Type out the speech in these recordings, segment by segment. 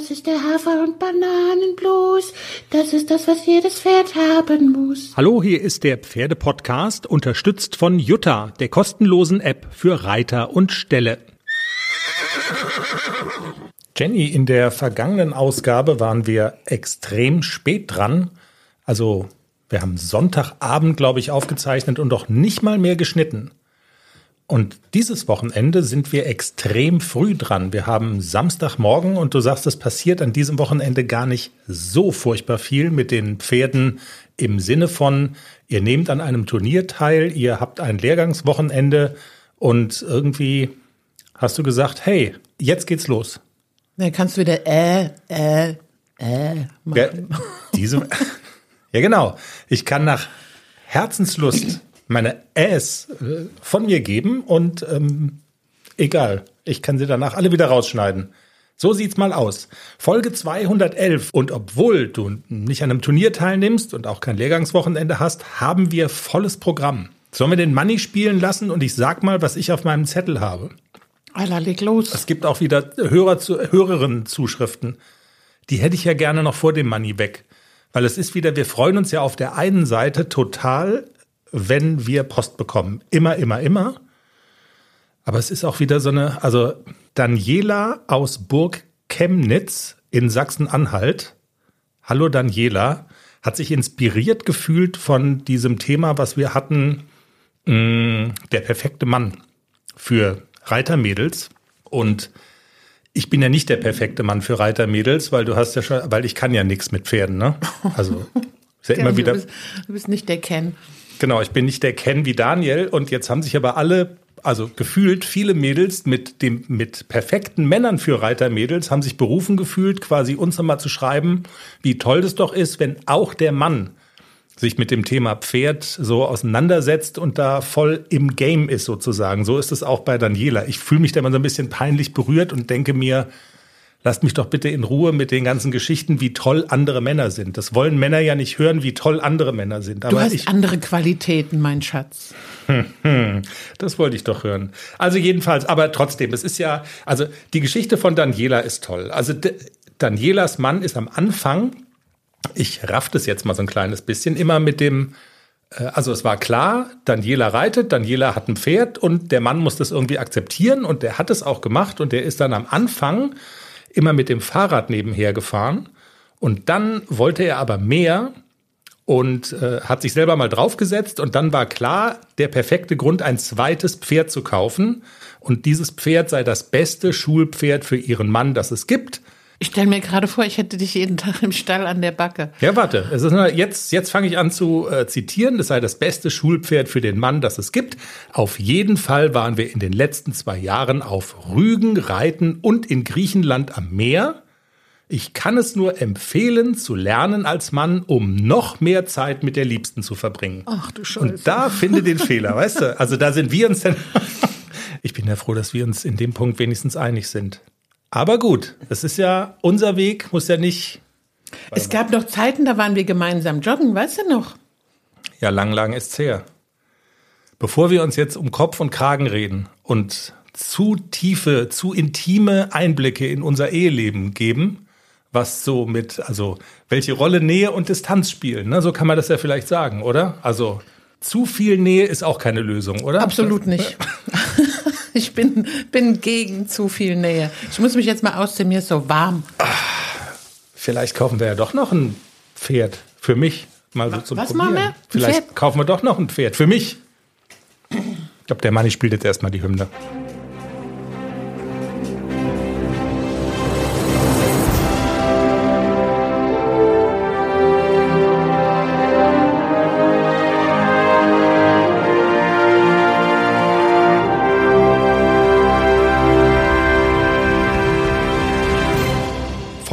Das ist der Hafer- und Bananenblues. Das ist das, was jedes Pferd haben muss. Hallo, hier ist der Pferdepodcast, unterstützt von Jutta, der kostenlosen App für Reiter und Ställe. Jenny, in der vergangenen Ausgabe waren wir extrem spät dran. Also, wir haben Sonntagabend, glaube ich, aufgezeichnet und doch nicht mal mehr geschnitten. Und dieses Wochenende sind wir extrem früh dran. Wir haben Samstagmorgen und du sagst, es passiert an diesem Wochenende gar nicht so furchtbar viel mit den Pferden im Sinne von, ihr nehmt an einem Turnier teil, ihr habt ein Lehrgangswochenende und irgendwie hast du gesagt, hey, jetzt geht's los. Dann kannst du wieder äh, äh, äh machen. Ja, diese, ja genau. Ich kann nach Herzenslust meine Äs äh, von mir geben und ähm, egal, ich kann sie danach alle wieder rausschneiden. So sieht's mal aus. Folge 211 und obwohl du nicht an einem Turnier teilnimmst und auch kein Lehrgangswochenende hast, haben wir volles Programm. Sollen wir den Money spielen lassen und ich sag mal, was ich auf meinem Zettel habe. Alter, leg los. Es gibt auch wieder Hörer zu, Hörerinnen-Zuschriften. Die hätte ich ja gerne noch vor dem Money weg. Weil es ist wieder, wir freuen uns ja auf der einen Seite total, wenn wir Post bekommen. Immer, immer, immer. Aber es ist auch wieder so eine, also Daniela aus Burg Chemnitz in Sachsen-Anhalt. Hallo Daniela, hat sich inspiriert gefühlt von diesem Thema, was wir hatten, mh, mm, der perfekte Mann für Reitermädels. Und ich bin ja nicht der perfekte Mann für Reitermädels, weil du hast ja schon, weil ich kann ja nichts mit Pferden, ne? Also ist ja immer wieder. Du bist, du bist nicht der Ken. Genau, ich bin nicht der Ken wie Daniel und jetzt haben sich aber alle, also gefühlt viele Mädels mit dem mit perfekten Männern für Reitermädels haben sich berufen gefühlt, quasi uns nochmal zu schreiben, wie toll das doch ist, wenn auch der Mann sich mit dem Thema Pferd so auseinandersetzt und da voll im Game ist sozusagen. So ist es auch bei Daniela. Ich fühle mich da immer so ein bisschen peinlich berührt und denke mir, lasst mich doch bitte in Ruhe mit den ganzen Geschichten, wie toll andere Männer sind. Das wollen Männer ja nicht hören, wie toll andere Männer sind. Aber du hast ich, andere Qualitäten, mein Schatz. das wollte ich doch hören. Also jedenfalls, aber trotzdem, es ist ja, also die Geschichte von Daniela ist toll. Also Danielas Mann ist am Anfang, ich raff das jetzt mal so ein kleines bisschen, immer mit dem, äh, also es war klar, Daniela reitet, Daniela hat ein Pferd und der Mann muss das irgendwie akzeptieren und der hat es auch gemacht und der ist dann am Anfang immer mit dem Fahrrad nebenher gefahren. Und dann wollte er aber mehr und äh, hat sich selber mal draufgesetzt. Und dann war klar, der perfekte Grund, ein zweites Pferd zu kaufen. Und dieses Pferd sei das beste Schulpferd für ihren Mann, das es gibt. Ich stelle mir gerade vor, ich hätte dich jeden Tag im Stall an der Backe. Ja, warte. Es ist nur, jetzt jetzt fange ich an zu äh, zitieren. Das sei das beste Schulpferd für den Mann, das es gibt. Auf jeden Fall waren wir in den letzten zwei Jahren auf Rügen, Reiten und in Griechenland am Meer. Ich kann es nur empfehlen, zu lernen als Mann, um noch mehr Zeit mit der Liebsten zu verbringen. Ach du Scheiße. Und da finde den Fehler, weißt du? Also da sind wir uns dann. ich bin ja froh, dass wir uns in dem Punkt wenigstens einig sind. Aber gut, das ist ja unser Weg, muss ja nicht. Es gab noch Zeiten, da waren wir gemeinsam joggen, weißt du noch? Ja, lang, lang ist's her. Bevor wir uns jetzt um Kopf und Kragen reden und zu tiefe, zu intime Einblicke in unser Eheleben geben, was so mit, also welche Rolle Nähe und Distanz spielen, ne? so kann man das ja vielleicht sagen, oder? Also zu viel Nähe ist auch keine Lösung, oder? Absolut nicht. Ich bin, bin gegen zu viel Nähe. Ich muss mich jetzt mal ausziehen, mir ist so warm. Vielleicht kaufen wir ja doch noch ein Pferd für mich. Mal so zum Was Probieren. machen wir? Vielleicht Pferd? kaufen wir doch noch ein Pferd für mich. Ich glaube, der Manni spielt jetzt erstmal die Hymne.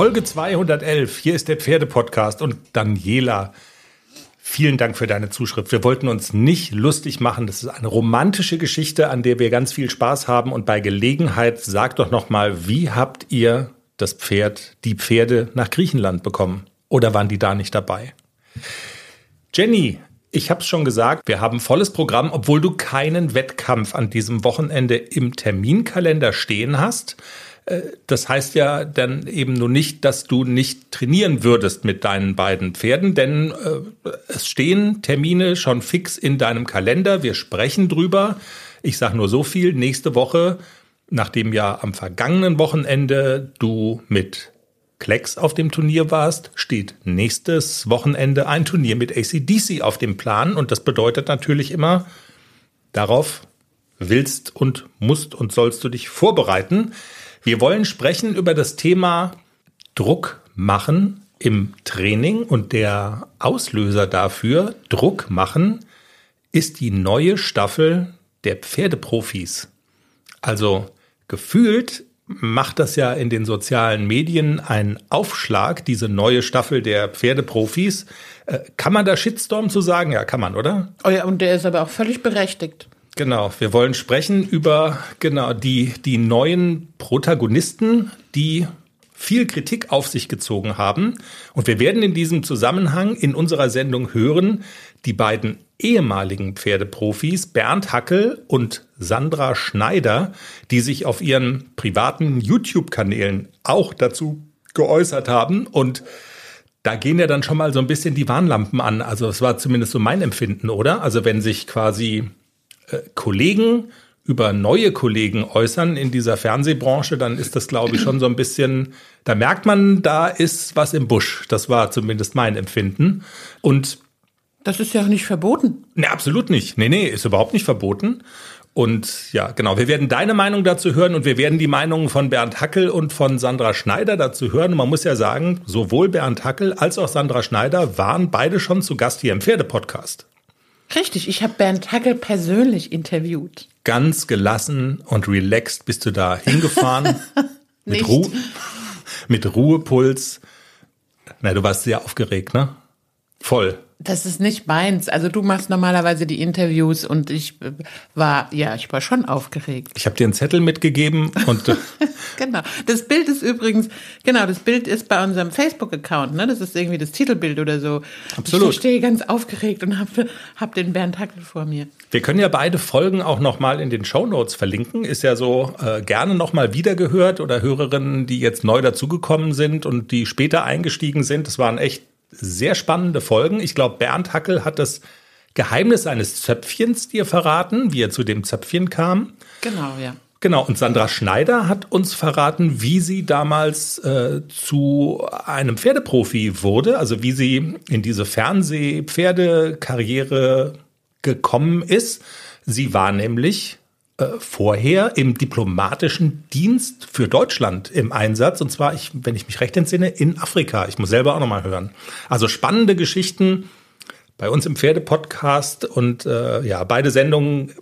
Folge 211. Hier ist der Pferdepodcast und Daniela. Vielen Dank für deine Zuschrift. Wir wollten uns nicht lustig machen. Das ist eine romantische Geschichte, an der wir ganz viel Spaß haben. Und bei Gelegenheit sag doch noch mal, wie habt ihr das Pferd, die Pferde nach Griechenland bekommen? Oder waren die da nicht dabei? Jenny, ich habe es schon gesagt, wir haben volles Programm, obwohl du keinen Wettkampf an diesem Wochenende im Terminkalender stehen hast. Das heißt ja dann eben nur nicht, dass du nicht trainieren würdest mit deinen beiden Pferden, denn äh, es stehen Termine schon fix in deinem Kalender. Wir sprechen drüber. Ich sage nur so viel. Nächste Woche, nachdem ja am vergangenen Wochenende du mit Klecks auf dem Turnier warst, steht nächstes Wochenende ein Turnier mit ACDC auf dem Plan. Und das bedeutet natürlich immer, darauf willst und musst und sollst du dich vorbereiten. Wir wollen sprechen über das Thema Druck machen im Training und der Auslöser dafür, Druck machen, ist die neue Staffel der Pferdeprofis. Also gefühlt macht das ja in den sozialen Medien einen Aufschlag, diese neue Staffel der Pferdeprofis. Äh, kann man da Shitstorm zu sagen? Ja, kann man, oder? Oh ja, und der ist aber auch völlig berechtigt. Genau, wir wollen sprechen über genau die, die neuen Protagonisten, die viel Kritik auf sich gezogen haben. Und wir werden in diesem Zusammenhang in unserer Sendung hören, die beiden ehemaligen Pferdeprofis Bernd Hackel und Sandra Schneider, die sich auf ihren privaten YouTube-Kanälen auch dazu geäußert haben. Und da gehen ja dann schon mal so ein bisschen die Warnlampen an. Also es war zumindest so mein Empfinden, oder? Also wenn sich quasi Kollegen über neue Kollegen äußern in dieser Fernsehbranche, dann ist das, glaube ich, schon so ein bisschen, da merkt man, da ist was im Busch. Das war zumindest mein Empfinden. Und das ist ja auch nicht verboten. Ne, absolut nicht. Nee, nee, ist überhaupt nicht verboten. Und ja, genau, wir werden deine Meinung dazu hören und wir werden die Meinungen von Bernd Hackel und von Sandra Schneider dazu hören. Und man muss ja sagen, sowohl Bernd Hackel als auch Sandra Schneider waren beide schon zu Gast hier im Pferdepodcast. Richtig, ich habe Bernd Hackel persönlich interviewt. Ganz gelassen und relaxed bist du da hingefahren. mit, Ru mit Ruhepuls. Na, du warst sehr aufgeregt, ne? Voll. Das ist nicht meins. Also du machst normalerweise die Interviews und ich äh, war, ja, ich war schon aufgeregt. Ich habe dir einen Zettel mitgegeben und genau. Das Bild ist übrigens, genau, das Bild ist bei unserem Facebook-Account, ne? Das ist irgendwie das Titelbild oder so. Absolut. Ich stehe ganz aufgeregt und habe hab den Bernd Hackel vor mir. Wir können ja beide Folgen auch nochmal in den Show Notes verlinken. Ist ja so äh, gerne nochmal wiedergehört oder Hörerinnen, die jetzt neu dazugekommen sind und die später eingestiegen sind. Das waren echt sehr spannende Folgen. Ich glaube, Bernd Hackel hat das Geheimnis eines Zöpfchens dir verraten, wie er zu dem Zöpfchen kam. Genau, ja. Genau, und Sandra Schneider hat uns verraten, wie sie damals äh, zu einem Pferdeprofi wurde, also wie sie in diese Fernseh-Pferdekarriere gekommen ist. Sie war nämlich vorher im diplomatischen Dienst für Deutschland im Einsatz. Und zwar, ich, wenn ich mich recht entsinne, in Afrika. Ich muss selber auch nochmal hören. Also spannende Geschichten bei uns im Pferdepodcast. Und äh, ja, beide Sendungen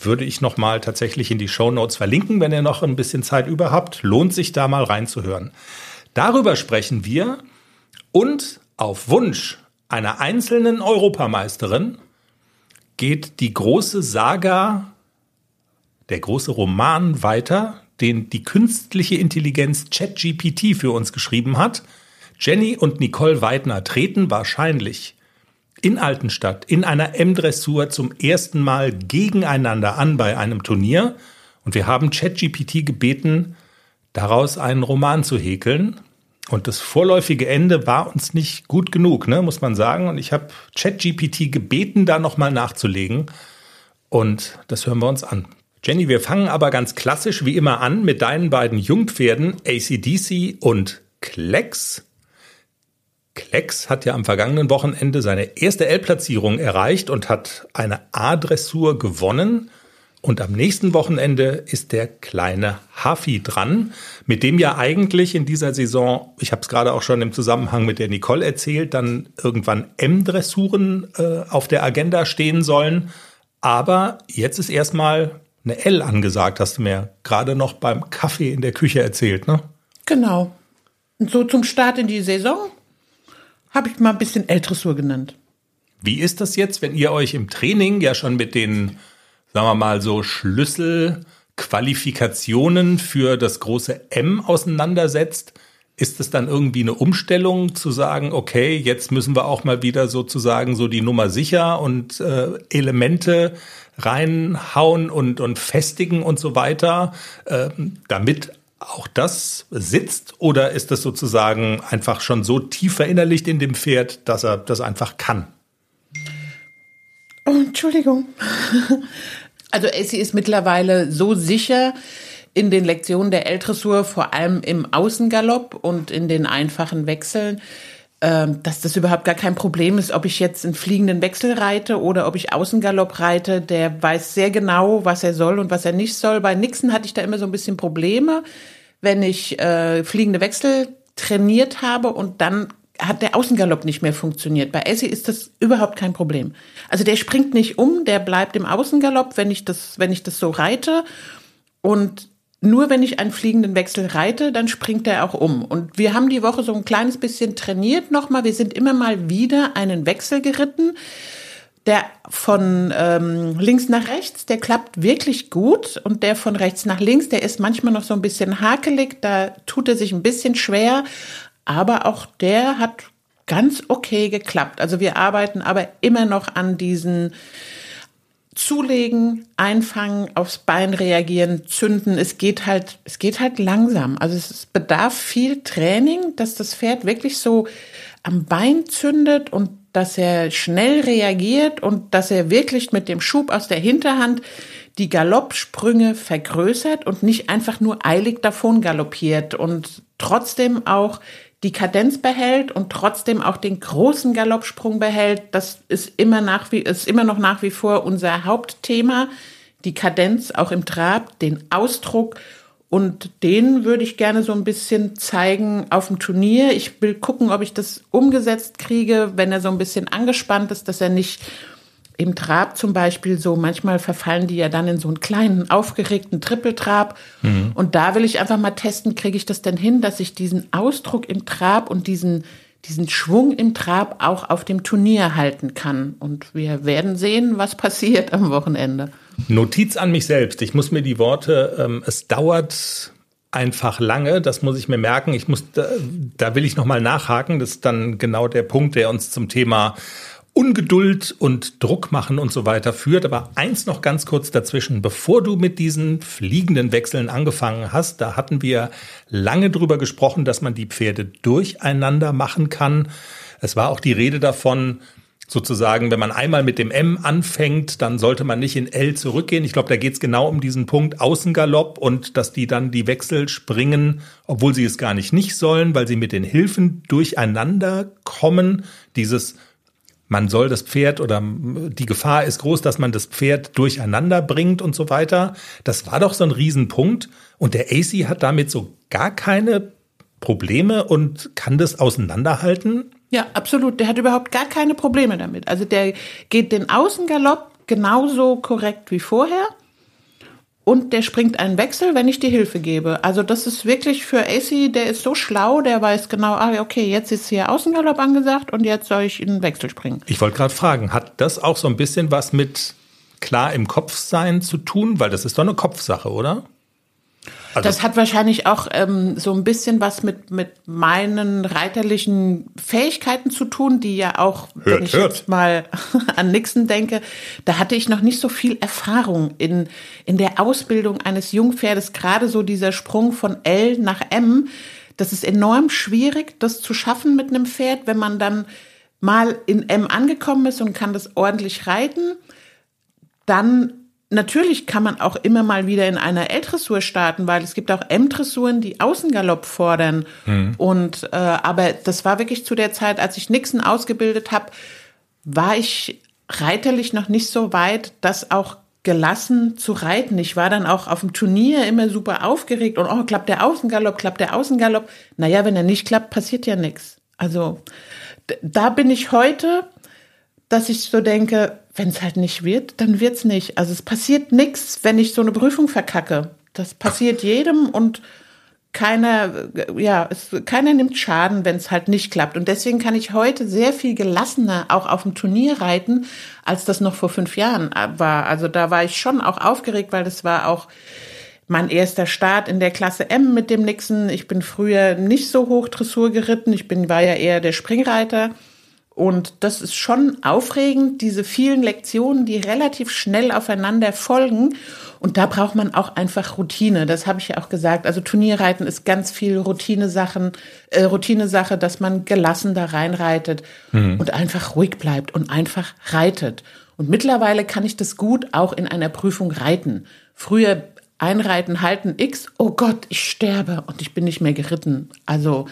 würde ich nochmal tatsächlich in die Show Notes verlinken, wenn ihr noch ein bisschen Zeit über habt. Lohnt sich da mal reinzuhören. Darüber sprechen wir und auf Wunsch einer einzelnen Europameisterin geht die große Saga der große Roman weiter, den die künstliche Intelligenz ChatGPT für uns geschrieben hat. Jenny und Nicole Weidner treten wahrscheinlich in Altenstadt in einer M-Dressur zum ersten Mal gegeneinander an bei einem Turnier. Und wir haben ChatGPT gebeten, daraus einen Roman zu häkeln. Und das vorläufige Ende war uns nicht gut genug, ne, muss man sagen. Und ich habe ChatGPT gebeten, da nochmal nachzulegen. Und das hören wir uns an. Jenny, wir fangen aber ganz klassisch wie immer an mit deinen beiden Jungpferden ACDC und Klecks. Klecks hat ja am vergangenen Wochenende seine erste L-Platzierung erreicht und hat eine A-Dressur gewonnen. Und am nächsten Wochenende ist der kleine Hafi dran, mit dem ja eigentlich in dieser Saison, ich habe es gerade auch schon im Zusammenhang mit der Nicole erzählt, dann irgendwann M-Dressuren äh, auf der Agenda stehen sollen. Aber jetzt ist erstmal eine L angesagt, hast du mir gerade noch beim Kaffee in der Küche erzählt, ne? Genau. Und so zum Start in die Saison habe ich mal ein bisschen L-Dressur genannt. Wie ist das jetzt, wenn ihr euch im Training ja schon mit den, sagen wir mal so, Schlüsselqualifikationen für das große M auseinandersetzt? Ist es dann irgendwie eine Umstellung zu sagen, okay, jetzt müssen wir auch mal wieder sozusagen so die Nummer sicher und äh, Elemente reinhauen und, und festigen und so weiter, äh, damit auch das sitzt oder ist das sozusagen einfach schon so tief verinnerlicht in dem Pferd, dass er das einfach kann? Oh, Entschuldigung. Also sie ist mittlerweile so sicher in den Lektionen der L-Dressur, vor allem im Außengalopp und in den einfachen Wechseln, ähm, dass das überhaupt gar kein Problem ist, ob ich jetzt einen fliegenden Wechsel reite oder ob ich Außengalopp reite. Der weiß sehr genau, was er soll und was er nicht soll. Bei Nixon hatte ich da immer so ein bisschen Probleme, wenn ich äh, fliegende Wechsel trainiert habe und dann hat der Außengalopp nicht mehr funktioniert. Bei Essie ist das überhaupt kein Problem. Also der springt nicht um, der bleibt im Außengalopp, wenn ich das, wenn ich das so reite. Und nur wenn ich einen fliegenden Wechsel reite, dann springt er auch um. Und wir haben die Woche so ein kleines bisschen trainiert nochmal. Wir sind immer mal wieder einen Wechsel geritten. Der von ähm, links nach rechts, der klappt wirklich gut. Und der von rechts nach links, der ist manchmal noch so ein bisschen hakelig. Da tut er sich ein bisschen schwer. Aber auch der hat ganz okay geklappt. Also wir arbeiten aber immer noch an diesen zulegen, einfangen, aufs Bein reagieren, zünden. Es geht halt, es geht halt langsam. Also es bedarf viel Training, dass das Pferd wirklich so am Bein zündet und dass er schnell reagiert und dass er wirklich mit dem Schub aus der Hinterhand die Galoppsprünge vergrößert und nicht einfach nur eilig davon galoppiert und trotzdem auch die Kadenz behält und trotzdem auch den großen Galoppsprung behält, das ist immer nach wie, ist immer noch nach wie vor unser Hauptthema. Die Kadenz auch im Trab, den Ausdruck und den würde ich gerne so ein bisschen zeigen auf dem Turnier. Ich will gucken, ob ich das umgesetzt kriege, wenn er so ein bisschen angespannt ist, dass er nicht im Trab zum Beispiel so, manchmal verfallen die ja dann in so einen kleinen, aufgeregten Trippeltrab. Mhm. Und da will ich einfach mal testen, kriege ich das denn hin, dass ich diesen Ausdruck im Trab und diesen, diesen Schwung im Trab auch auf dem Turnier halten kann. Und wir werden sehen, was passiert am Wochenende. Notiz an mich selbst. Ich muss mir die Worte, ähm, es dauert einfach lange, das muss ich mir merken. Ich muss, da, da will ich nochmal nachhaken. Das ist dann genau der Punkt, der uns zum Thema Ungeduld und Druck machen und so weiter führt. Aber eins noch ganz kurz dazwischen. Bevor du mit diesen fliegenden Wechseln angefangen hast, da hatten wir lange drüber gesprochen, dass man die Pferde durcheinander machen kann. Es war auch die Rede davon, sozusagen, wenn man einmal mit dem M anfängt, dann sollte man nicht in L zurückgehen. Ich glaube, da geht es genau um diesen Punkt Außengalopp und dass die dann die Wechsel springen, obwohl sie es gar nicht nicht sollen, weil sie mit den Hilfen durcheinander kommen. Dieses man soll das Pferd oder die Gefahr ist groß, dass man das Pferd durcheinander bringt und so weiter. Das war doch so ein Riesenpunkt. Und der AC hat damit so gar keine Probleme und kann das auseinanderhalten. Ja, absolut. Der hat überhaupt gar keine Probleme damit. Also der geht den Außengalopp genauso korrekt wie vorher und der springt einen Wechsel, wenn ich die Hilfe gebe. Also das ist wirklich für AC, der ist so schlau, der weiß genau, ah, okay, jetzt ist hier Außengalopp angesagt und jetzt soll ich in den Wechsel springen. Ich wollte gerade fragen, hat das auch so ein bisschen was mit klar im Kopf sein zu tun? Weil das ist doch eine Kopfsache, oder? Also das hat wahrscheinlich auch ähm, so ein bisschen was mit, mit meinen reiterlichen Fähigkeiten zu tun, die ja auch, hört, wenn ich hört. jetzt mal an Nixon denke, da hatte ich noch nicht so viel Erfahrung in, in der Ausbildung eines Jungpferdes, gerade so dieser Sprung von L nach M. Das ist enorm schwierig, das zu schaffen mit einem Pferd, wenn man dann mal in M angekommen ist und kann das ordentlich reiten. Dann Natürlich kann man auch immer mal wieder in einer L-Dressur starten, weil es gibt auch M-Dressuren, die Außengalopp fordern. Mhm. Und äh, aber das war wirklich zu der Zeit, als ich Nixon ausgebildet habe, war ich reiterlich noch nicht so weit, das auch gelassen zu reiten. Ich war dann auch auf dem Turnier immer super aufgeregt und oh, klappt der Außengalopp, klappt der Außengalopp. Naja, wenn er nicht klappt, passiert ja nichts. Also da bin ich heute, dass ich so denke, wenn es halt nicht wird, dann wird's nicht. Also es passiert nichts, wenn ich so eine Prüfung verkacke. Das passiert jedem und keiner, ja, es, keiner nimmt Schaden, wenn es halt nicht klappt. Und deswegen kann ich heute sehr viel gelassener auch auf dem Turnier reiten, als das noch vor fünf Jahren war. Also da war ich schon auch aufgeregt, weil das war auch mein erster Start in der Klasse M mit dem Nixon. Ich bin früher nicht so hoch Dressur geritten. Ich bin, war ja eher der Springreiter. Und das ist schon aufregend, diese vielen Lektionen, die relativ schnell aufeinander folgen. Und da braucht man auch einfach Routine. Das habe ich ja auch gesagt. Also Turnierreiten ist ganz viel Routinesachen, äh, Routinesache, dass man gelassen da reinreitet mhm. und einfach ruhig bleibt und einfach reitet. Und mittlerweile kann ich das gut auch in einer Prüfung reiten. Früher einreiten, halten X, oh Gott, ich sterbe und ich bin nicht mehr geritten. Also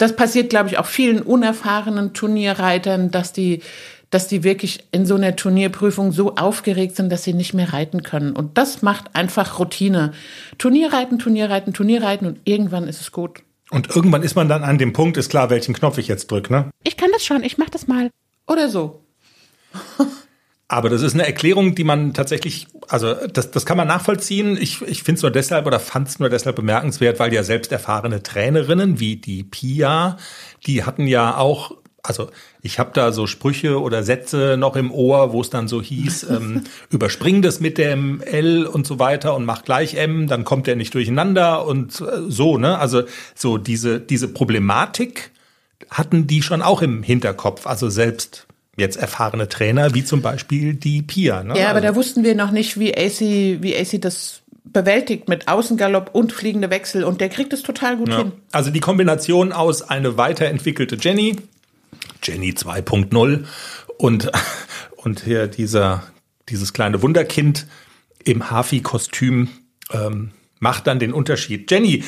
das passiert, glaube ich, auch vielen unerfahrenen Turnierreitern, dass die, dass die wirklich in so einer Turnierprüfung so aufgeregt sind, dass sie nicht mehr reiten können. Und das macht einfach Routine. Turnierreiten, Turnierreiten, Turnierreiten und irgendwann ist es gut. Und irgendwann ist man dann an dem Punkt, ist klar, welchen Knopf ich jetzt drücke, ne? Ich kann das schon, ich mach das mal. Oder so. Aber das ist eine Erklärung, die man tatsächlich, also das, das kann man nachvollziehen. Ich, ich finde es nur deshalb oder fand es nur deshalb bemerkenswert, weil ja selbst erfahrene Trainerinnen wie die Pia, die hatten ja auch, also ich habe da so Sprüche oder Sätze noch im Ohr, wo es dann so hieß, ähm, überspring das mit dem L und so weiter und mach gleich M, dann kommt der nicht durcheinander und äh, so, ne? Also so diese, diese Problematik hatten die schon auch im Hinterkopf, also selbst jetzt erfahrene Trainer, wie zum Beispiel die Pia. Ne? Ja, aber also, da wussten wir noch nicht, wie AC, wie AC das bewältigt mit Außengalopp und fliegende Wechsel und der kriegt es total gut ja. hin. Also die Kombination aus eine weiterentwickelte Jenny, Jenny 2.0 und, und hier dieser, dieses kleine Wunderkind im Hafi-Kostüm ähm, macht dann den Unterschied. Jenny,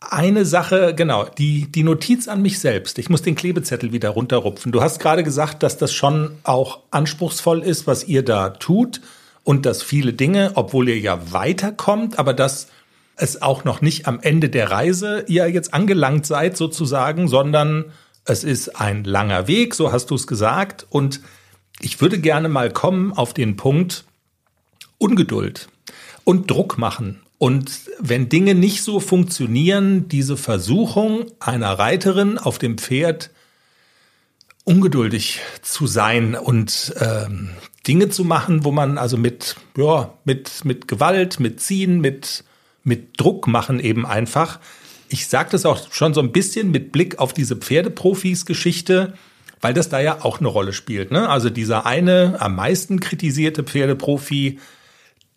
eine Sache, genau, die, die Notiz an mich selbst. Ich muss den Klebezettel wieder runterrupfen. Du hast gerade gesagt, dass das schon auch anspruchsvoll ist, was ihr da tut und dass viele Dinge, obwohl ihr ja weiterkommt, aber dass es auch noch nicht am Ende der Reise ihr jetzt angelangt seid sozusagen, sondern es ist ein langer Weg, so hast du es gesagt. Und ich würde gerne mal kommen auf den Punkt Ungeduld und Druck machen und wenn Dinge nicht so funktionieren, diese Versuchung einer Reiterin auf dem Pferd ungeduldig zu sein und ähm, Dinge zu machen, wo man also mit ja mit mit Gewalt, mit Ziehen, mit mit Druck machen eben einfach. Ich sage das auch schon so ein bisschen mit Blick auf diese Pferdeprofis-Geschichte, weil das da ja auch eine Rolle spielt. Ne? Also dieser eine am meisten kritisierte Pferdeprofi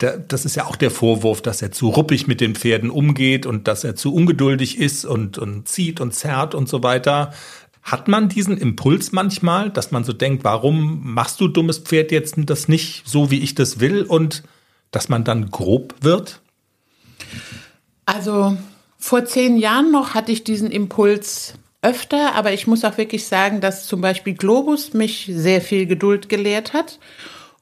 das ist ja auch der Vorwurf, dass er zu ruppig mit den Pferden umgeht und dass er zu ungeduldig ist und, und zieht und zerrt und so weiter. Hat man diesen Impuls manchmal, dass man so denkt, warum machst du dummes Pferd jetzt das nicht so, wie ich das will und dass man dann grob wird? Also vor zehn Jahren noch hatte ich diesen Impuls öfter, aber ich muss auch wirklich sagen, dass zum Beispiel Globus mich sehr viel Geduld gelehrt hat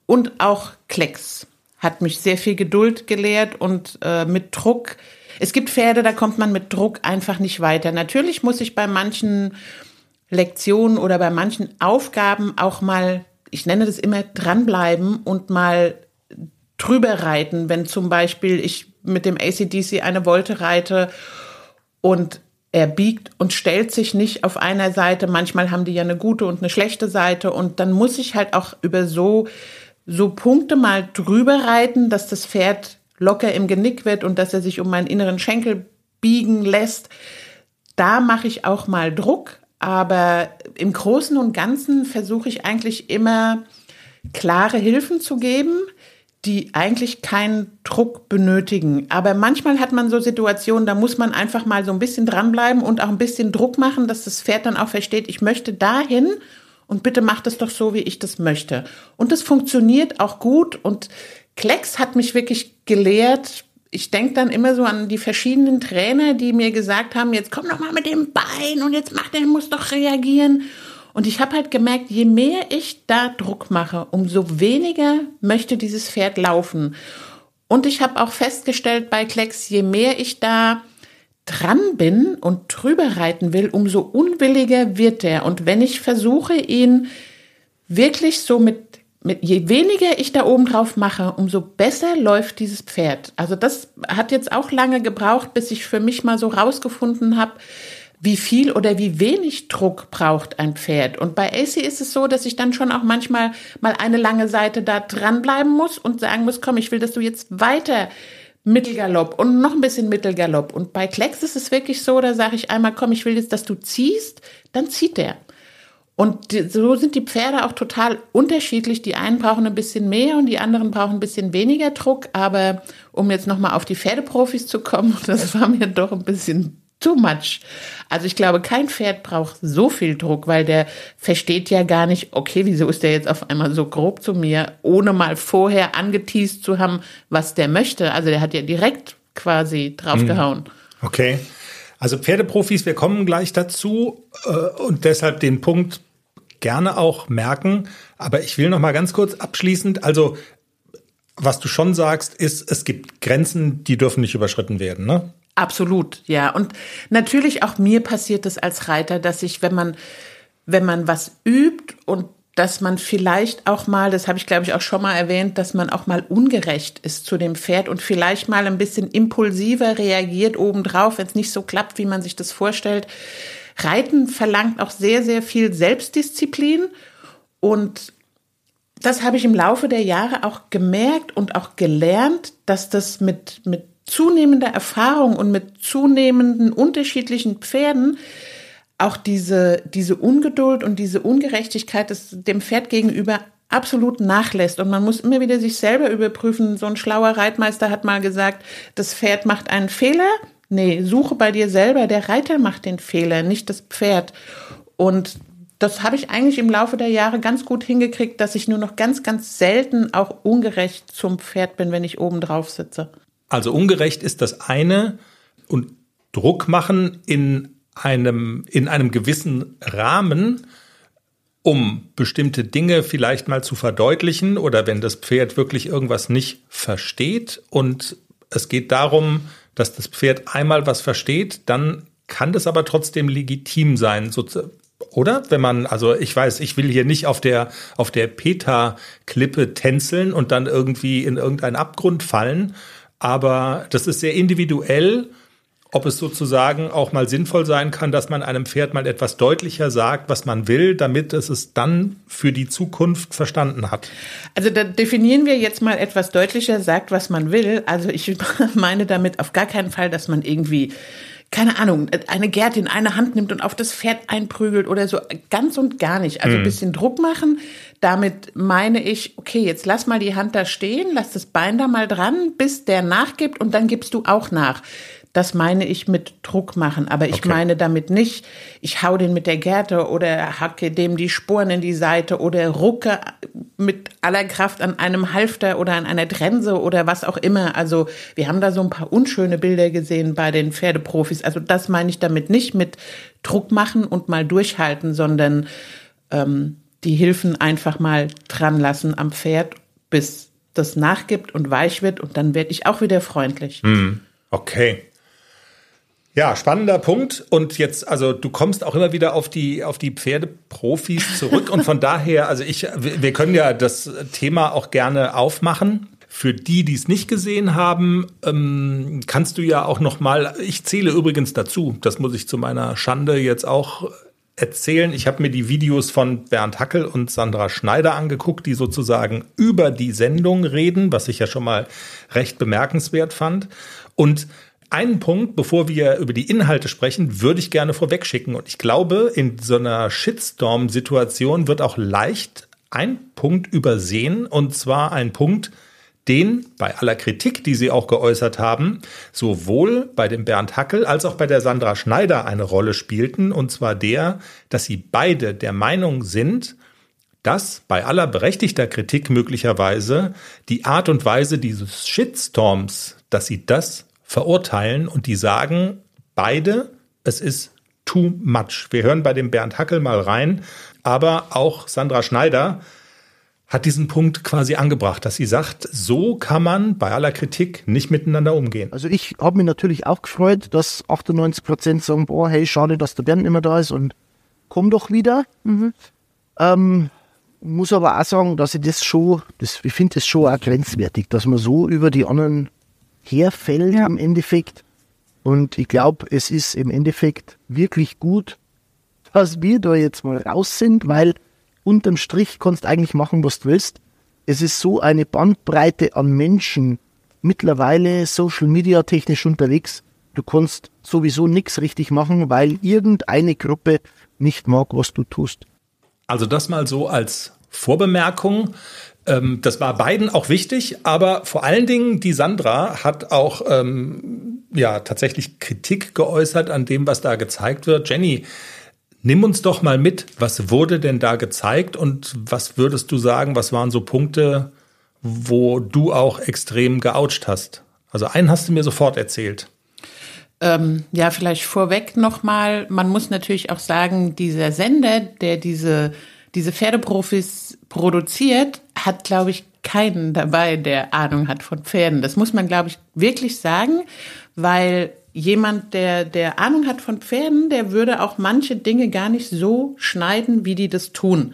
und auch Klecks hat mich sehr viel Geduld gelehrt und äh, mit Druck. Es gibt Pferde, da kommt man mit Druck einfach nicht weiter. Natürlich muss ich bei manchen Lektionen oder bei manchen Aufgaben auch mal, ich nenne das immer dranbleiben und mal drüber reiten, wenn zum Beispiel ich mit dem ACDC eine Wolte reite und er biegt und stellt sich nicht auf einer Seite. Manchmal haben die ja eine gute und eine schlechte Seite und dann muss ich halt auch über so so Punkte mal drüber reiten, dass das Pferd locker im Genick wird und dass er sich um meinen inneren Schenkel biegen lässt. Da mache ich auch mal Druck, aber im Großen und Ganzen versuche ich eigentlich immer klare Hilfen zu geben, die eigentlich keinen Druck benötigen. Aber manchmal hat man so Situationen, da muss man einfach mal so ein bisschen dranbleiben und auch ein bisschen Druck machen, dass das Pferd dann auch versteht, ich möchte dahin und bitte macht es doch so, wie ich das möchte. Und das funktioniert auch gut und Klecks hat mich wirklich gelehrt. Ich denke dann immer so an die verschiedenen Trainer, die mir gesagt haben, jetzt komm doch mal mit dem Bein und jetzt macht er, muss doch reagieren. Und ich habe halt gemerkt, je mehr ich da Druck mache, umso weniger möchte dieses Pferd laufen. Und ich habe auch festgestellt bei Klecks, je mehr ich da dran bin und drüber reiten will, umso unwilliger wird er. Und wenn ich versuche, ihn wirklich so mit, mit je weniger ich da oben drauf mache, umso besser läuft dieses Pferd. Also das hat jetzt auch lange gebraucht, bis ich für mich mal so rausgefunden habe, wie viel oder wie wenig Druck braucht ein Pferd. Und bei AC ist es so, dass ich dann schon auch manchmal mal eine lange Seite da dranbleiben muss und sagen muss, komm, ich will, dass du jetzt weiter Mittelgalopp und noch ein bisschen Mittelgalopp. Und bei Klecks ist es wirklich so, da sage ich einmal, komm, ich will jetzt, dass du ziehst, dann zieht der. Und so sind die Pferde auch total unterschiedlich. Die einen brauchen ein bisschen mehr und die anderen brauchen ein bisschen weniger Druck. Aber um jetzt nochmal auf die Pferdeprofis zu kommen, das war mir doch ein bisschen too much. Also ich glaube, kein Pferd braucht so viel Druck, weil der versteht ja gar nicht, okay, wieso ist der jetzt auf einmal so grob zu mir, ohne mal vorher angeteased zu haben, was der möchte. Also der hat ja direkt quasi draufgehauen. Okay. Also Pferdeprofis, wir kommen gleich dazu äh, und deshalb den Punkt gerne auch merken. Aber ich will noch mal ganz kurz abschließend, also was du schon sagst, ist, es gibt Grenzen, die dürfen nicht überschritten werden, ne? Absolut, ja. Und natürlich auch mir passiert es als Reiter, dass ich, wenn man, wenn man was übt und dass man vielleicht auch mal, das habe ich glaube ich auch schon mal erwähnt, dass man auch mal ungerecht ist zu dem Pferd und vielleicht mal ein bisschen impulsiver reagiert obendrauf, wenn es nicht so klappt, wie man sich das vorstellt. Reiten verlangt auch sehr, sehr viel Selbstdisziplin und das habe ich im Laufe der Jahre auch gemerkt und auch gelernt, dass das mit, mit zunehmender Erfahrung und mit zunehmenden unterschiedlichen Pferden auch diese, diese Ungeduld und diese Ungerechtigkeit des, dem Pferd gegenüber absolut nachlässt. Und man muss immer wieder sich selber überprüfen. So ein schlauer Reitmeister hat mal gesagt, das Pferd macht einen Fehler, Nee, suche bei dir selber. Der Reiter macht den Fehler, nicht das Pferd. Und das habe ich eigentlich im Laufe der Jahre ganz gut hingekriegt, dass ich nur noch ganz, ganz selten auch ungerecht zum Pferd bin, wenn ich oben drauf sitze. Also ungerecht ist das eine und Druck machen in einem, in einem gewissen Rahmen, um bestimmte Dinge vielleicht mal zu verdeutlichen oder wenn das Pferd wirklich irgendwas nicht versteht und es geht darum, dass das Pferd einmal was versteht, dann kann das aber trotzdem legitim sein, oder? Wenn man, also ich weiß, ich will hier nicht auf der, auf der Peta-Klippe tänzeln und dann irgendwie in irgendeinen Abgrund fallen, aber das ist sehr individuell ob es sozusagen auch mal sinnvoll sein kann, dass man einem Pferd mal etwas deutlicher sagt, was man will, damit es es dann für die Zukunft verstanden hat. Also da definieren wir jetzt mal etwas deutlicher, sagt, was man will. Also ich meine damit auf gar keinen Fall, dass man irgendwie keine Ahnung, eine Gerte in eine Hand nimmt und auf das Pferd einprügelt oder so. Ganz und gar nicht. Also ein mhm. bisschen Druck machen. Damit meine ich, okay, jetzt lass mal die Hand da stehen, lass das Bein da mal dran, bis der nachgibt und dann gibst du auch nach. Das meine ich mit Druck machen. Aber ich okay. meine damit nicht, ich hau den mit der Gerte oder hacke dem die Sporen in die Seite oder rucke mit aller Kraft an einem Halfter oder an einer Trense oder was auch immer. Also wir haben da so ein paar unschöne Bilder gesehen bei den Pferdeprofis. Also das meine ich damit nicht mit Druck machen und mal durchhalten, sondern ähm, die Hilfen einfach mal dran lassen am Pferd, bis das nachgibt und weich wird und dann werde ich auch wieder freundlich. Hm. Okay. Ja, spannender Punkt. Und jetzt, also du kommst auch immer wieder auf die, auf die Pferdeprofis zurück. Und von daher, also ich, wir können ja das Thema auch gerne aufmachen. Für die, die es nicht gesehen haben, ähm, kannst du ja auch noch mal. Ich zähle übrigens dazu. Das muss ich zu meiner Schande jetzt auch erzählen. Ich habe mir die Videos von Bernd Hackel und Sandra Schneider angeguckt, die sozusagen über die Sendung reden, was ich ja schon mal recht bemerkenswert fand. Und einen Punkt, bevor wir über die Inhalte sprechen, würde ich gerne vorwegschicken. Und ich glaube, in so einer Shitstorm-Situation wird auch leicht ein Punkt übersehen. Und zwar ein Punkt, den bei aller Kritik, die Sie auch geäußert haben, sowohl bei dem Bernd Hackel als auch bei der Sandra Schneider eine Rolle spielten. Und zwar der, dass sie beide der Meinung sind, dass bei aller berechtigter Kritik möglicherweise die Art und Weise dieses Shitstorms, dass sie das verurteilen und die sagen beide, es ist too much. Wir hören bei dem Bernd Hackel mal rein, aber auch Sandra Schneider hat diesen Punkt quasi angebracht, dass sie sagt, so kann man bei aller Kritik nicht miteinander umgehen. Also ich habe mich natürlich auch gefreut, dass 98 Prozent sagen, boah, hey, schade, dass der Bernd immer da ist und komm doch wieder. Mhm. Ähm, muss aber auch sagen, dass ich das schon, das, ich finde das schon auch grenzwertig, dass man so über die anderen herfällt ja. im Endeffekt. Und ich glaube, es ist im Endeffekt wirklich gut, dass wir da jetzt mal raus sind, weil unterm Strich kannst du eigentlich machen, was du willst. Es ist so eine Bandbreite an Menschen mittlerweile Social Media technisch unterwegs. Du kannst sowieso nichts richtig machen, weil irgendeine Gruppe nicht mag, was du tust. Also das mal so als Vorbemerkung. Ähm, das war beiden auch wichtig, aber vor allen Dingen die Sandra hat auch ähm, ja tatsächlich Kritik geäußert an dem, was da gezeigt wird. Jenny, nimm uns doch mal mit, was wurde denn da gezeigt und was würdest du sagen, was waren so Punkte, wo du auch extrem geoucht hast? Also einen hast du mir sofort erzählt. Ähm, ja, vielleicht vorweg nochmal, man muss natürlich auch sagen, dieser Sender, der diese, diese Pferdeprofis produziert, hat, glaube ich, keinen dabei, der Ahnung hat von Pferden. Das muss man, glaube ich, wirklich sagen, weil jemand, der, der Ahnung hat von Pferden, der würde auch manche Dinge gar nicht so schneiden, wie die das tun.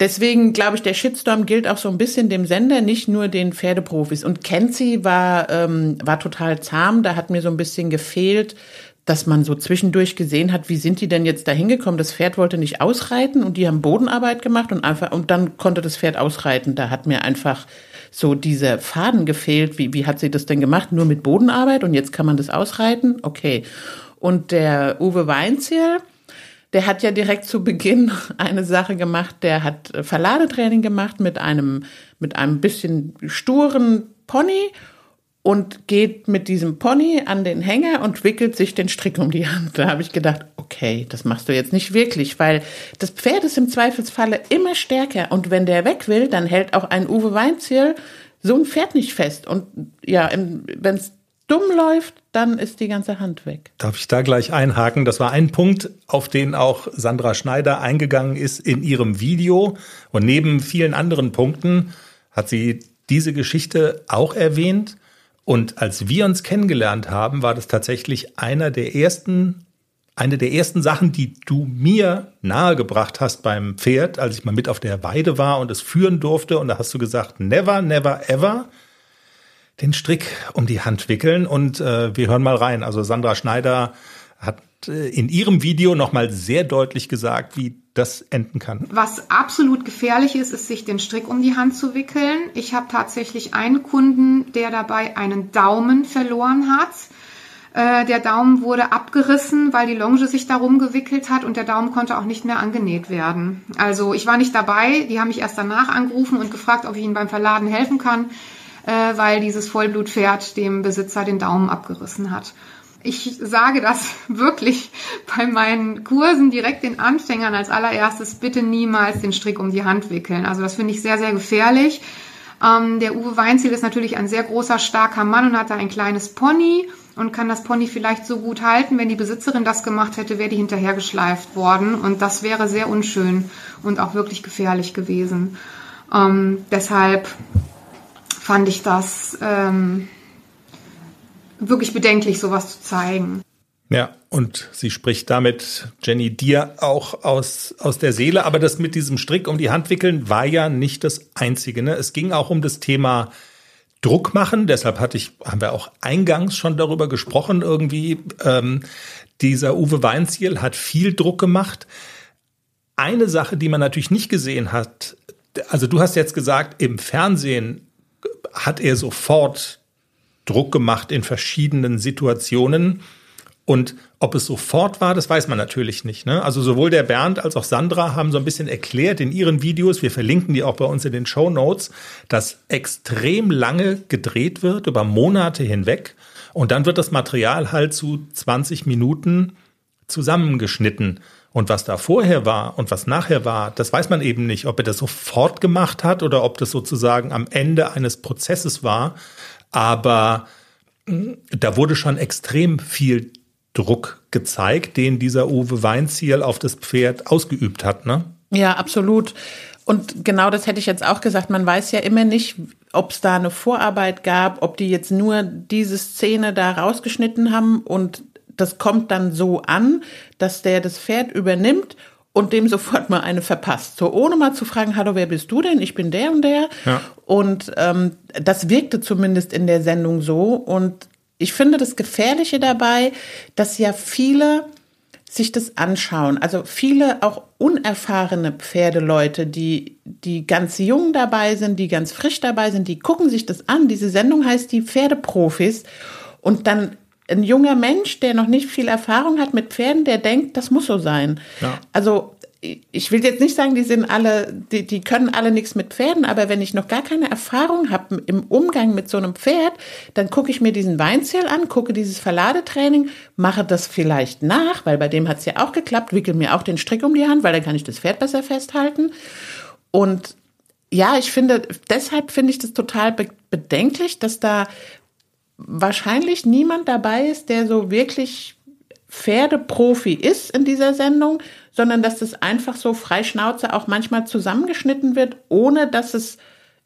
Deswegen glaube ich, der Shitstorm gilt auch so ein bisschen dem Sender, nicht nur den Pferdeprofis. Und Kenzie war, ähm, war total zahm, da hat mir so ein bisschen gefehlt, dass man so zwischendurch gesehen hat, wie sind die denn jetzt da hingekommen? Das Pferd wollte nicht ausreiten und die haben Bodenarbeit gemacht und einfach, und dann konnte das Pferd ausreiten. Da hat mir einfach so dieser Faden gefehlt. Wie, wie hat sie das denn gemacht? Nur mit Bodenarbeit und jetzt kann man das ausreiten? Okay. Und der Uwe Weinziel, der hat ja direkt zu Beginn eine Sache gemacht, der hat Verladetraining gemacht mit einem, mit einem bisschen sturen Pony und geht mit diesem Pony an den Hänger und wickelt sich den Strick um die Hand. Da habe ich gedacht, okay, das machst du jetzt nicht wirklich, weil das Pferd ist im Zweifelsfalle immer stärker und wenn der weg will, dann hält auch ein Uwe Weinziel so ein Pferd nicht fest. Und ja, wenn es dumm läuft, dann ist die ganze Hand weg. Darf ich da gleich einhaken? Das war ein Punkt, auf den auch Sandra Schneider eingegangen ist in ihrem Video. Und neben vielen anderen Punkten hat sie diese Geschichte auch erwähnt. Und als wir uns kennengelernt haben, war das tatsächlich einer der ersten, eine der ersten Sachen, die du mir nahegebracht hast beim Pferd, als ich mal mit auf der Weide war und es führen durfte. Und da hast du gesagt, never, never, ever den Strick um die Hand wickeln. Und äh, wir hören mal rein. Also Sandra Schneider in ihrem Video nochmal sehr deutlich gesagt, wie das enden kann. Was absolut gefährlich ist, ist, sich den Strick um die Hand zu wickeln. Ich habe tatsächlich einen Kunden, der dabei einen Daumen verloren hat. Äh, der Daumen wurde abgerissen, weil die Longe sich darum gewickelt hat und der Daumen konnte auch nicht mehr angenäht werden. Also ich war nicht dabei, die haben mich erst danach angerufen und gefragt, ob ich ihnen beim Verladen helfen kann äh, weil dieses Vollblutpferd dem Besitzer den Daumen abgerissen hat. Ich sage das wirklich bei meinen Kursen direkt den Anfängern als allererstes, bitte niemals den Strick um die Hand wickeln. Also das finde ich sehr, sehr gefährlich. Ähm, der Uwe Weinziel ist natürlich ein sehr großer, starker Mann und hat da ein kleines Pony und kann das Pony vielleicht so gut halten. Wenn die Besitzerin das gemacht hätte, wäre die hinterhergeschleift worden und das wäre sehr unschön und auch wirklich gefährlich gewesen. Ähm, deshalb fand ich das ähm, wirklich bedenklich, sowas zu zeigen. Ja, und sie spricht damit, Jenny, dir auch aus, aus der Seele. Aber das mit diesem Strick um die Hand wickeln war ja nicht das Einzige. Ne? Es ging auch um das Thema Druck machen. Deshalb hatte ich, haben wir auch eingangs schon darüber gesprochen irgendwie. Ähm, dieser Uwe Weinziel hat viel Druck gemacht. Eine Sache, die man natürlich nicht gesehen hat, also du hast jetzt gesagt, im Fernsehen hat er sofort Druck gemacht in verschiedenen Situationen. Und ob es sofort war, das weiß man natürlich nicht. Ne? Also sowohl der Bernd als auch Sandra haben so ein bisschen erklärt in ihren Videos, wir verlinken die auch bei uns in den Show Notes, dass extrem lange gedreht wird, über Monate hinweg. Und dann wird das Material halt zu 20 Minuten zusammengeschnitten. Und was da vorher war und was nachher war, das weiß man eben nicht, ob er das sofort gemacht hat oder ob das sozusagen am Ende eines Prozesses war. Aber hm, da wurde schon extrem viel Druck gezeigt, den dieser Uwe Weinziel auf das Pferd ausgeübt hat, ne? Ja, absolut. Und genau das hätte ich jetzt auch gesagt. Man weiß ja immer nicht, ob es da eine Vorarbeit gab, ob die jetzt nur diese Szene da rausgeschnitten haben und das kommt dann so an, dass der das Pferd übernimmt und dem sofort mal eine verpasst. So ohne mal zu fragen, hallo, wer bist du denn? Ich bin der und der. Ja. Und ähm, das wirkte zumindest in der Sendung so. Und ich finde das Gefährliche dabei, dass ja viele sich das anschauen. Also viele auch unerfahrene Pferdeleute, die, die ganz jung dabei sind, die ganz frisch dabei sind, die gucken sich das an. Diese Sendung heißt die Pferdeprofis. Und dann ein junger Mensch, der noch nicht viel Erfahrung hat mit Pferden, der denkt, das muss so sein. Ja. Also ich will jetzt nicht sagen, die sind alle, die, die können alle nichts mit Pferden, aber wenn ich noch gar keine Erfahrung habe im Umgang mit so einem Pferd, dann gucke ich mir diesen Weinzierl an, gucke dieses Verladetraining, mache das vielleicht nach, weil bei dem hat es ja auch geklappt, wickel mir auch den Strick um die Hand, weil dann kann ich das Pferd besser festhalten. Und ja, ich finde, deshalb finde ich das total bedenklich, dass da wahrscheinlich niemand dabei ist, der so wirklich Pferdeprofi ist in dieser Sendung, sondern dass das einfach so freischnauze auch manchmal zusammengeschnitten wird, ohne dass es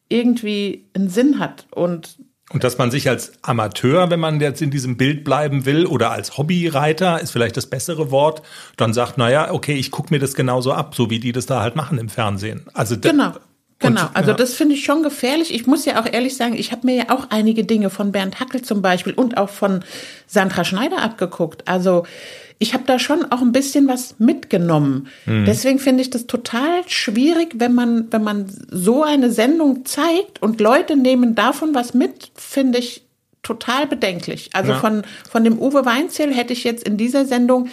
irgendwie einen Sinn hat. Und und dass man sich als Amateur, wenn man jetzt in diesem Bild bleiben will, oder als Hobbyreiter, ist vielleicht das bessere Wort, dann sagt, naja, okay, ich gucke mir das genauso ab, so wie die das da halt machen im Fernsehen. Also genau. Genau, also ja. das finde ich schon gefährlich. Ich muss ja auch ehrlich sagen, ich habe mir ja auch einige Dinge von Bernd Hackel zum Beispiel und auch von Sandra Schneider abgeguckt. Also ich habe da schon auch ein bisschen was mitgenommen. Mhm. Deswegen finde ich das total schwierig, wenn man, wenn man so eine Sendung zeigt und Leute nehmen davon was mit, finde ich total bedenklich. Also ja. von, von dem Uwe Weinzel hätte ich jetzt in dieser Sendung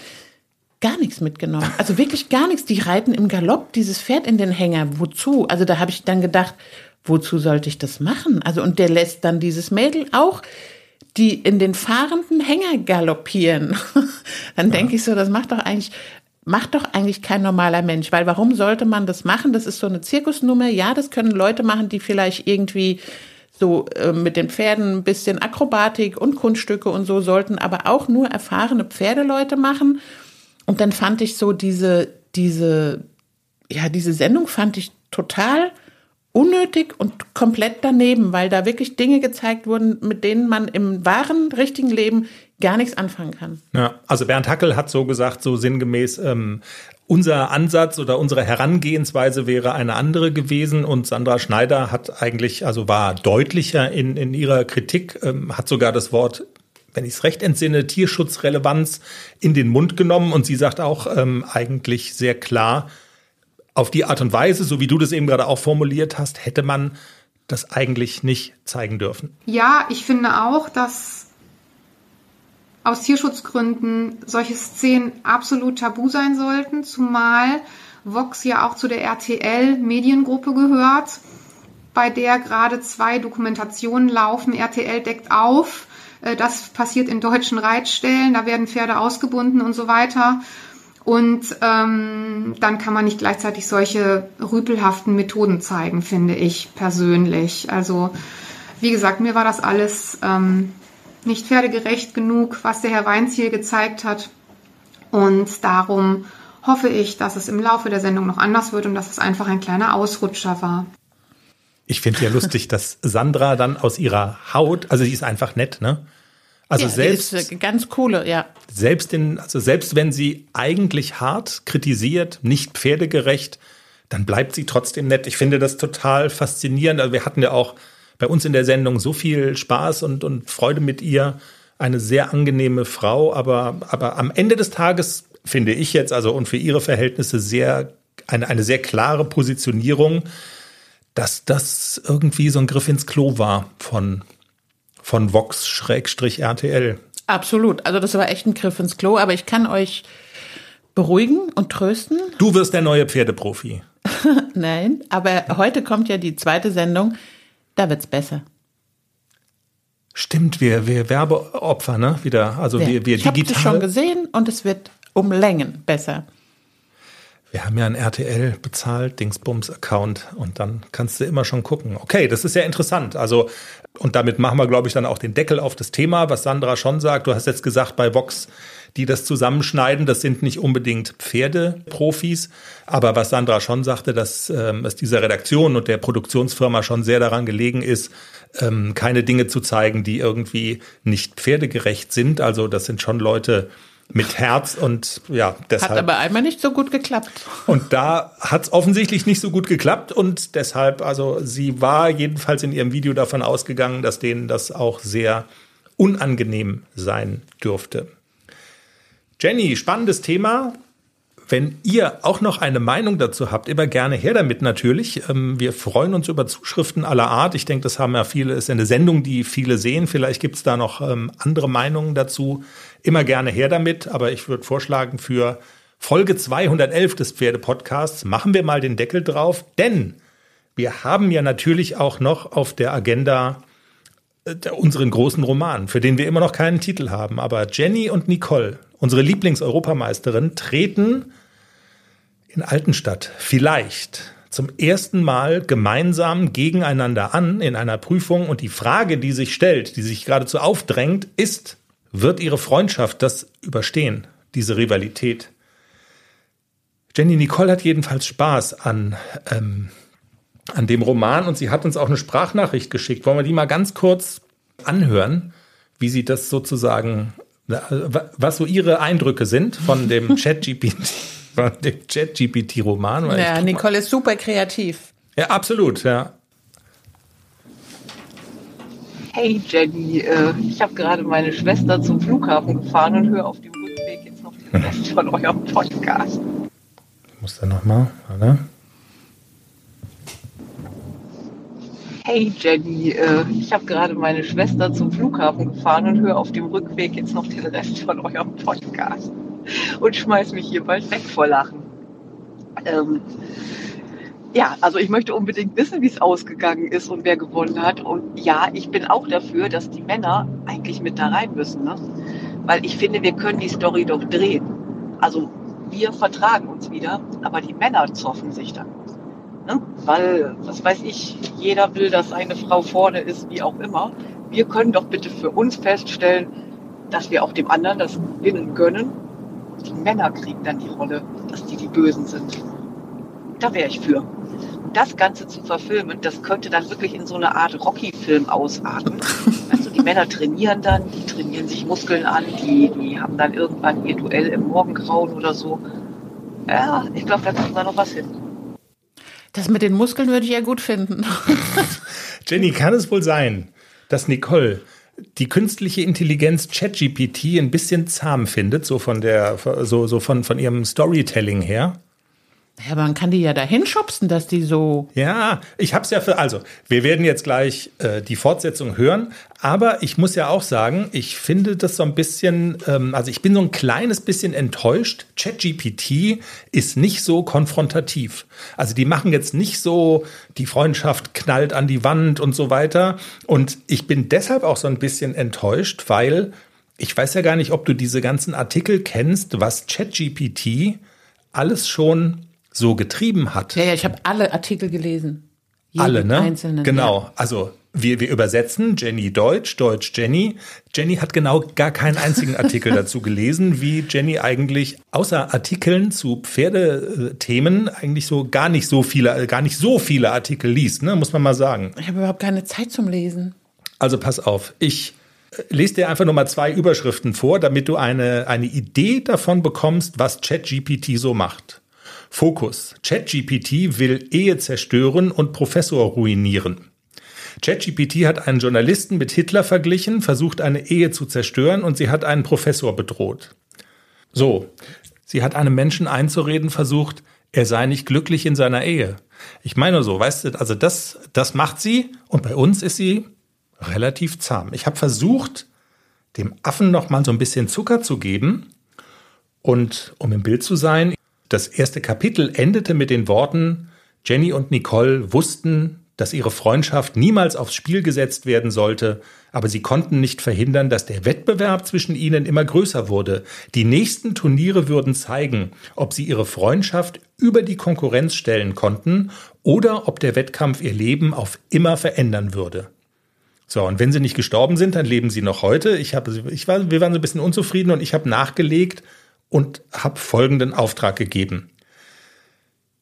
gar nichts mitgenommen. Also wirklich gar nichts. Die reiten im Galopp dieses Pferd in den Hänger. Wozu? Also da habe ich dann gedacht, wozu sollte ich das machen? Also und der lässt dann dieses Mädel auch die in den fahrenden Hänger galoppieren. dann ja. denke ich so, das macht doch eigentlich macht doch eigentlich kein normaler Mensch, weil warum sollte man das machen? Das ist so eine Zirkusnummer. Ja, das können Leute machen, die vielleicht irgendwie so äh, mit den Pferden ein bisschen Akrobatik und Kunststücke und so sollten, aber auch nur erfahrene Pferdeleute machen. Und dann fand ich so diese, diese, ja, diese Sendung fand ich total unnötig und komplett daneben, weil da wirklich Dinge gezeigt wurden, mit denen man im wahren, richtigen Leben gar nichts anfangen kann. Ja, also Bernd Hackel hat so gesagt, so sinngemäß, ähm, unser Ansatz oder unsere Herangehensweise wäre eine andere gewesen und Sandra Schneider hat eigentlich, also war deutlicher in, in ihrer Kritik, ähm, hat sogar das Wort wenn ich es recht entsinne, Tierschutzrelevanz in den Mund genommen und sie sagt auch ähm, eigentlich sehr klar, auf die Art und Weise, so wie du das eben gerade auch formuliert hast, hätte man das eigentlich nicht zeigen dürfen. Ja, ich finde auch, dass aus Tierschutzgründen solche Szenen absolut tabu sein sollten, zumal Vox ja auch zu der RTL Mediengruppe gehört, bei der gerade zwei Dokumentationen laufen. RTL deckt auf, äh, das passiert in deutschen Reitstellen, da werden Pferde ausgebunden und so weiter. Und ähm, dann kann man nicht gleichzeitig solche rüpelhaften Methoden zeigen, finde ich persönlich. Also wie gesagt, mir war das alles ähm, nicht pferdegerecht genug, was der Herr Weinziel gezeigt hat. Und darum hoffe ich, dass es im Laufe der Sendung noch anders wird und dass es einfach ein kleiner Ausrutscher war. Ich finde ja lustig, dass Sandra dann aus ihrer Haut, also sie ist einfach nett, ne? Also ja, selbst ganz coole, ja. Selbst in, also selbst wenn sie eigentlich hart kritisiert, nicht pferdegerecht, dann bleibt sie trotzdem nett. Ich finde das total faszinierend. Also wir hatten ja auch bei uns in der Sendung so viel Spaß und, und Freude mit ihr. Eine sehr angenehme Frau, aber, aber am Ende des Tages finde ich jetzt, also und für ihre Verhältnisse sehr, eine, eine sehr klare Positionierung, dass das irgendwie so ein Griff ins Klo war von von Vox-RTL. Absolut. Also das war echt ein Griff ins Klo, aber ich kann euch beruhigen und trösten. Du wirst der neue Pferdeprofi. Nein, aber heute kommt ja die zweite Sendung, da wird's besser. Stimmt, wir, wir Werbeopfer, ne? Wieder. Also ja. wir, wir digital. Ich habe es schon gesehen und es wird um Längen besser wir haben ja ein RTL bezahlt, Dingsbums-Account und dann kannst du immer schon gucken. Okay, das ist ja interessant. Also, und damit machen wir, glaube ich, dann auch den Deckel auf das Thema, was Sandra schon sagt. Du hast jetzt gesagt, bei Vox, die das zusammenschneiden, das sind nicht unbedingt Pferdeprofis. Aber was Sandra schon sagte, dass ähm, es dieser Redaktion und der Produktionsfirma schon sehr daran gelegen ist, ähm, keine Dinge zu zeigen, die irgendwie nicht pferdegerecht sind. Also, das sind schon Leute, mit Herz und ja, deshalb. Hat aber einmal nicht so gut geklappt. Und da hat es offensichtlich nicht so gut geklappt und deshalb, also sie war jedenfalls in ihrem Video davon ausgegangen, dass denen das auch sehr unangenehm sein dürfte. Jenny, spannendes Thema. Wenn ihr auch noch eine Meinung dazu habt, immer gerne her damit natürlich. Ähm, wir freuen uns über Zuschriften aller Art. Ich denke, das haben ja viele, ist eine Sendung, die viele sehen. Vielleicht gibt es da noch ähm, andere Meinungen dazu. Immer gerne her damit. Aber ich würde vorschlagen, für Folge 211 des Pferdepodcasts machen wir mal den Deckel drauf, denn wir haben ja natürlich auch noch auf der Agenda äh, unseren großen Roman, für den wir immer noch keinen Titel haben. Aber Jenny und Nicole, unsere Lieblingseuropameisterin, treten in Altenstadt vielleicht zum ersten Mal gemeinsam gegeneinander an in einer Prüfung. Und die Frage, die sich stellt, die sich geradezu aufdrängt, ist, wird ihre Freundschaft das überstehen, diese Rivalität? Jenny Nicole hat jedenfalls Spaß an, ähm, an dem Roman und sie hat uns auch eine Sprachnachricht geschickt. Wollen wir die mal ganz kurz anhören, wie sie das sozusagen, was so ihre Eindrücke sind von dem ChatGPT, von dem ChatGPT-Roman? Ja, Nicole ist super kreativ. Ja, absolut, ja. Hey Jenny, äh, ich habe gerade meine Schwester zum Flughafen gefahren und höre auf dem Rückweg jetzt noch den Rest von eurem Podcast. Ich muss da nochmal, oder? Hey Jenny, äh, ich habe gerade meine Schwester zum Flughafen gefahren und höre auf dem Rückweg jetzt noch den Rest von eurem Podcast und schmeiß mich hier bald weg vor Lachen. Ähm, ja, also ich möchte unbedingt wissen, wie es ausgegangen ist und wer gewonnen hat. Und ja, ich bin auch dafür, dass die Männer eigentlich mit da rein müssen. Ne? Weil ich finde, wir können die Story doch drehen. Also wir vertragen uns wieder, aber die Männer zoffen sich dann. Ne? Weil, was weiß ich, jeder will, dass eine Frau vorne ist, wie auch immer. Wir können doch bitte für uns feststellen, dass wir auch dem anderen das Gewinnen gönnen. Die Männer kriegen dann die Rolle, dass die die Bösen sind. Da wäre ich für das Ganze zu verfilmen, das könnte dann wirklich in so eine Art Rocky-Film ausarten. Also die Männer trainieren dann, die trainieren sich Muskeln an, die, die haben dann irgendwann ihr Duell im Morgengrauen oder so. Ja, ich glaube, da kriegen wir noch was hin. Das mit den Muskeln würde ich ja gut finden. Jenny, kann es wohl sein, dass Nicole die künstliche Intelligenz ChatGPT ein bisschen zahm findet, so von der, so, so von, von ihrem Storytelling her? Ja, man kann die ja dahin schubsen, dass die so. Ja, ich hab's ja für. Also, wir werden jetzt gleich äh, die Fortsetzung hören, aber ich muss ja auch sagen, ich finde das so ein bisschen, ähm, also ich bin so ein kleines bisschen enttäuscht. ChatGPT ist nicht so konfrontativ. Also die machen jetzt nicht so, die Freundschaft knallt an die Wand und so weiter. Und ich bin deshalb auch so ein bisschen enttäuscht, weil ich weiß ja gar nicht, ob du diese ganzen Artikel kennst, was ChatGPT alles schon so getrieben hat. Ja, ja, ich habe alle Artikel gelesen. Jeden alle, ne? Einzelnen, genau. Ja. Also wir, wir übersetzen Jenny Deutsch, Deutsch Jenny. Jenny hat genau gar keinen einzigen Artikel dazu gelesen, wie Jenny eigentlich außer Artikeln zu Pferdethemen eigentlich so gar nicht so viele, gar nicht so viele Artikel liest, ne? muss man mal sagen. Ich habe überhaupt keine Zeit zum Lesen. Also pass auf, ich äh, lese dir einfach nur mal zwei Überschriften vor, damit du eine, eine Idee davon bekommst, was ChatGPT so macht. Fokus. ChatGPT will Ehe zerstören und Professor ruinieren. ChatGPT hat einen Journalisten mit Hitler verglichen, versucht eine Ehe zu zerstören und sie hat einen Professor bedroht. So, sie hat einem Menschen einzureden versucht, er sei nicht glücklich in seiner Ehe. Ich meine so, weißt du, also das, das macht sie und bei uns ist sie relativ zahm. Ich habe versucht, dem Affen noch mal so ein bisschen Zucker zu geben und um im Bild zu sein, das erste Kapitel endete mit den Worten, Jenny und Nicole wussten, dass ihre Freundschaft niemals aufs Spiel gesetzt werden sollte, aber sie konnten nicht verhindern, dass der Wettbewerb zwischen ihnen immer größer wurde. Die nächsten Turniere würden zeigen, ob sie ihre Freundschaft über die Konkurrenz stellen konnten oder ob der Wettkampf ihr Leben auf immer verändern würde. So, und wenn sie nicht gestorben sind, dann leben sie noch heute. Ich habe, ich war, wir waren so ein bisschen unzufrieden und ich habe nachgelegt und habe folgenden Auftrag gegeben.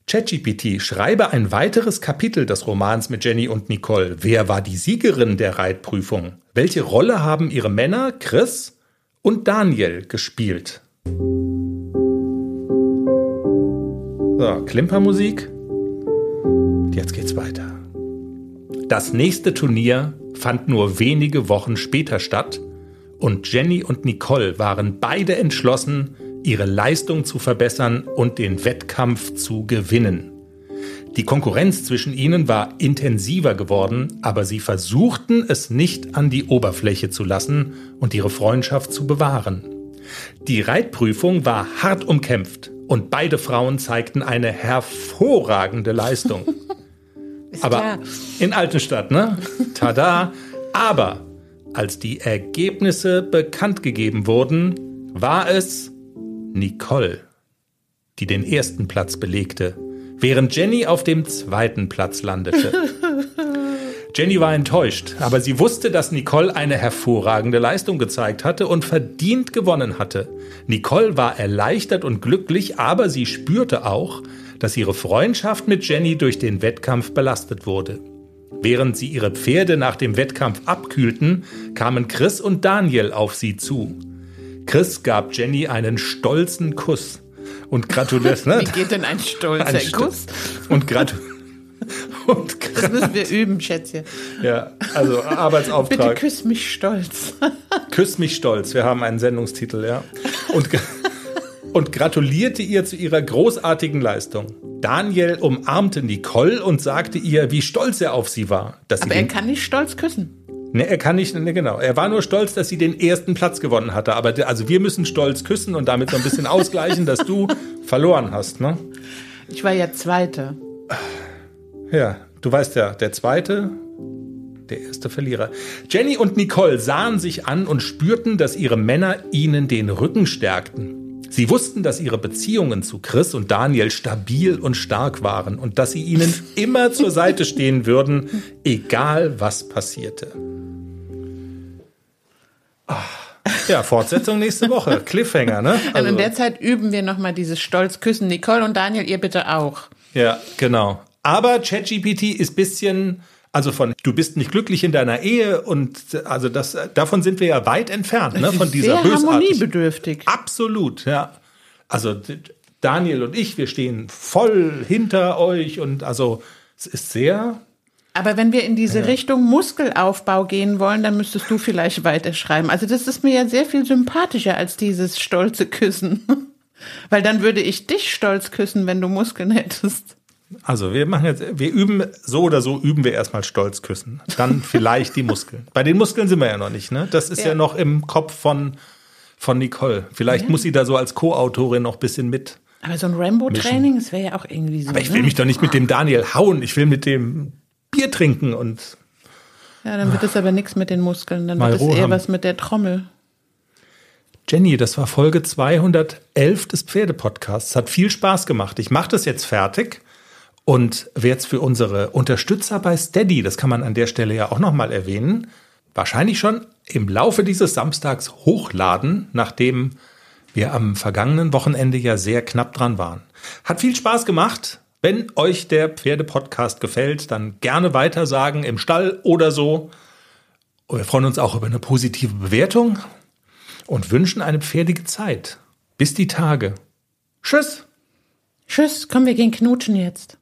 ChatGPT, schreibe ein weiteres Kapitel des Romans mit Jenny und Nicole. Wer war die Siegerin der Reitprüfung? Welche Rolle haben ihre Männer Chris und Daniel gespielt? So, Klimpermusik. Und jetzt geht's weiter. Das nächste Turnier fand nur wenige Wochen später statt und Jenny und Nicole waren beide entschlossen, ihre Leistung zu verbessern und den Wettkampf zu gewinnen. Die Konkurrenz zwischen ihnen war intensiver geworden, aber sie versuchten es nicht an die Oberfläche zu lassen und ihre Freundschaft zu bewahren. Die Reitprüfung war hart umkämpft und beide Frauen zeigten eine hervorragende Leistung. Aber klar. in Altenstadt, ne? Tada! Aber als die Ergebnisse bekannt gegeben wurden, war es Nicole, die den ersten Platz belegte, während Jenny auf dem zweiten Platz landete. Jenny war enttäuscht, aber sie wusste, dass Nicole eine hervorragende Leistung gezeigt hatte und verdient gewonnen hatte. Nicole war erleichtert und glücklich, aber sie spürte auch, dass ihre Freundschaft mit Jenny durch den Wettkampf belastet wurde. Während sie ihre Pferde nach dem Wettkampf abkühlten, kamen Chris und Daniel auf sie zu. Chris gab Jenny einen stolzen Kuss und gratulierte. Ne? Wie geht denn ein stolzer ein Kuss? Und gratulierte. Und das müssen wir üben, Schätzchen. Ja, also Arbeitsauftrag. Bitte küss mich stolz. Küss mich stolz. Wir haben einen Sendungstitel, ja. Und, und gratulierte ihr zu ihrer großartigen Leistung. Daniel umarmte Nicole und sagte ihr, wie stolz er auf sie war. Dass Aber er kann nicht stolz küssen. Ne, er kann nicht, ne, genau. Er war nur stolz, dass sie den ersten Platz gewonnen hatte. Aber also wir müssen stolz küssen und damit so ein bisschen ausgleichen, dass du verloren hast, ne? Ich war ja Zweite. Ja, du weißt ja, der Zweite, der erste Verlierer. Jenny und Nicole sahen sich an und spürten, dass ihre Männer ihnen den Rücken stärkten. Sie wussten, dass ihre Beziehungen zu Chris und Daniel stabil und stark waren und dass sie ihnen immer zur Seite stehen würden, egal was passierte. Ja, Fortsetzung nächste Woche. Cliffhanger, ne? Also, in der Zeit üben wir nochmal dieses Stolz-Küssen. Nicole und Daniel, ihr bitte auch. Ja, genau. Aber ChatGPT ist bisschen, also von du bist nicht glücklich in deiner Ehe und also das davon sind wir ja weit entfernt, ne, von dieser sehr harmoniebedürftig. Absolut, ja. Also Daniel und ich, wir stehen voll hinter euch und also es ist sehr aber wenn wir in diese ja. Richtung Muskelaufbau gehen wollen, dann müsstest du vielleicht weiterschreiben. Also das ist mir ja sehr viel sympathischer als dieses stolze Küssen. Weil dann würde ich dich stolz küssen, wenn du Muskeln hättest. Also wir machen jetzt, wir üben so oder so üben wir erstmal stolz küssen. Dann vielleicht die Muskeln. Bei den Muskeln sind wir ja noch nicht, ne? Das ist ja, ja noch im Kopf von, von Nicole. Vielleicht ja. muss sie da so als Co-Autorin noch ein bisschen mit. Aber so ein Rambo-Training, das wäre ja auch irgendwie so. Aber ich will ne? mich doch nicht mit dem Daniel hauen. Ich will mit dem Bier trinken und. Ja, dann wird es aber nichts mit den Muskeln. Dann wird es eher haben. was mit der Trommel. Jenny, das war Folge 211 des Pferdepodcasts. Hat viel Spaß gemacht. Ich mache das jetzt fertig und wer jetzt für unsere Unterstützer bei Steady, das kann man an der Stelle ja auch nochmal erwähnen, wahrscheinlich schon im Laufe dieses Samstags hochladen, nachdem wir am vergangenen Wochenende ja sehr knapp dran waren. Hat viel Spaß gemacht. Wenn euch der Pferde-Podcast gefällt, dann gerne weitersagen im Stall oder so. Wir freuen uns auch über eine positive Bewertung und wünschen eine pferdige Zeit. Bis die Tage. Tschüss. Tschüss, komm, wir gehen knutschen jetzt.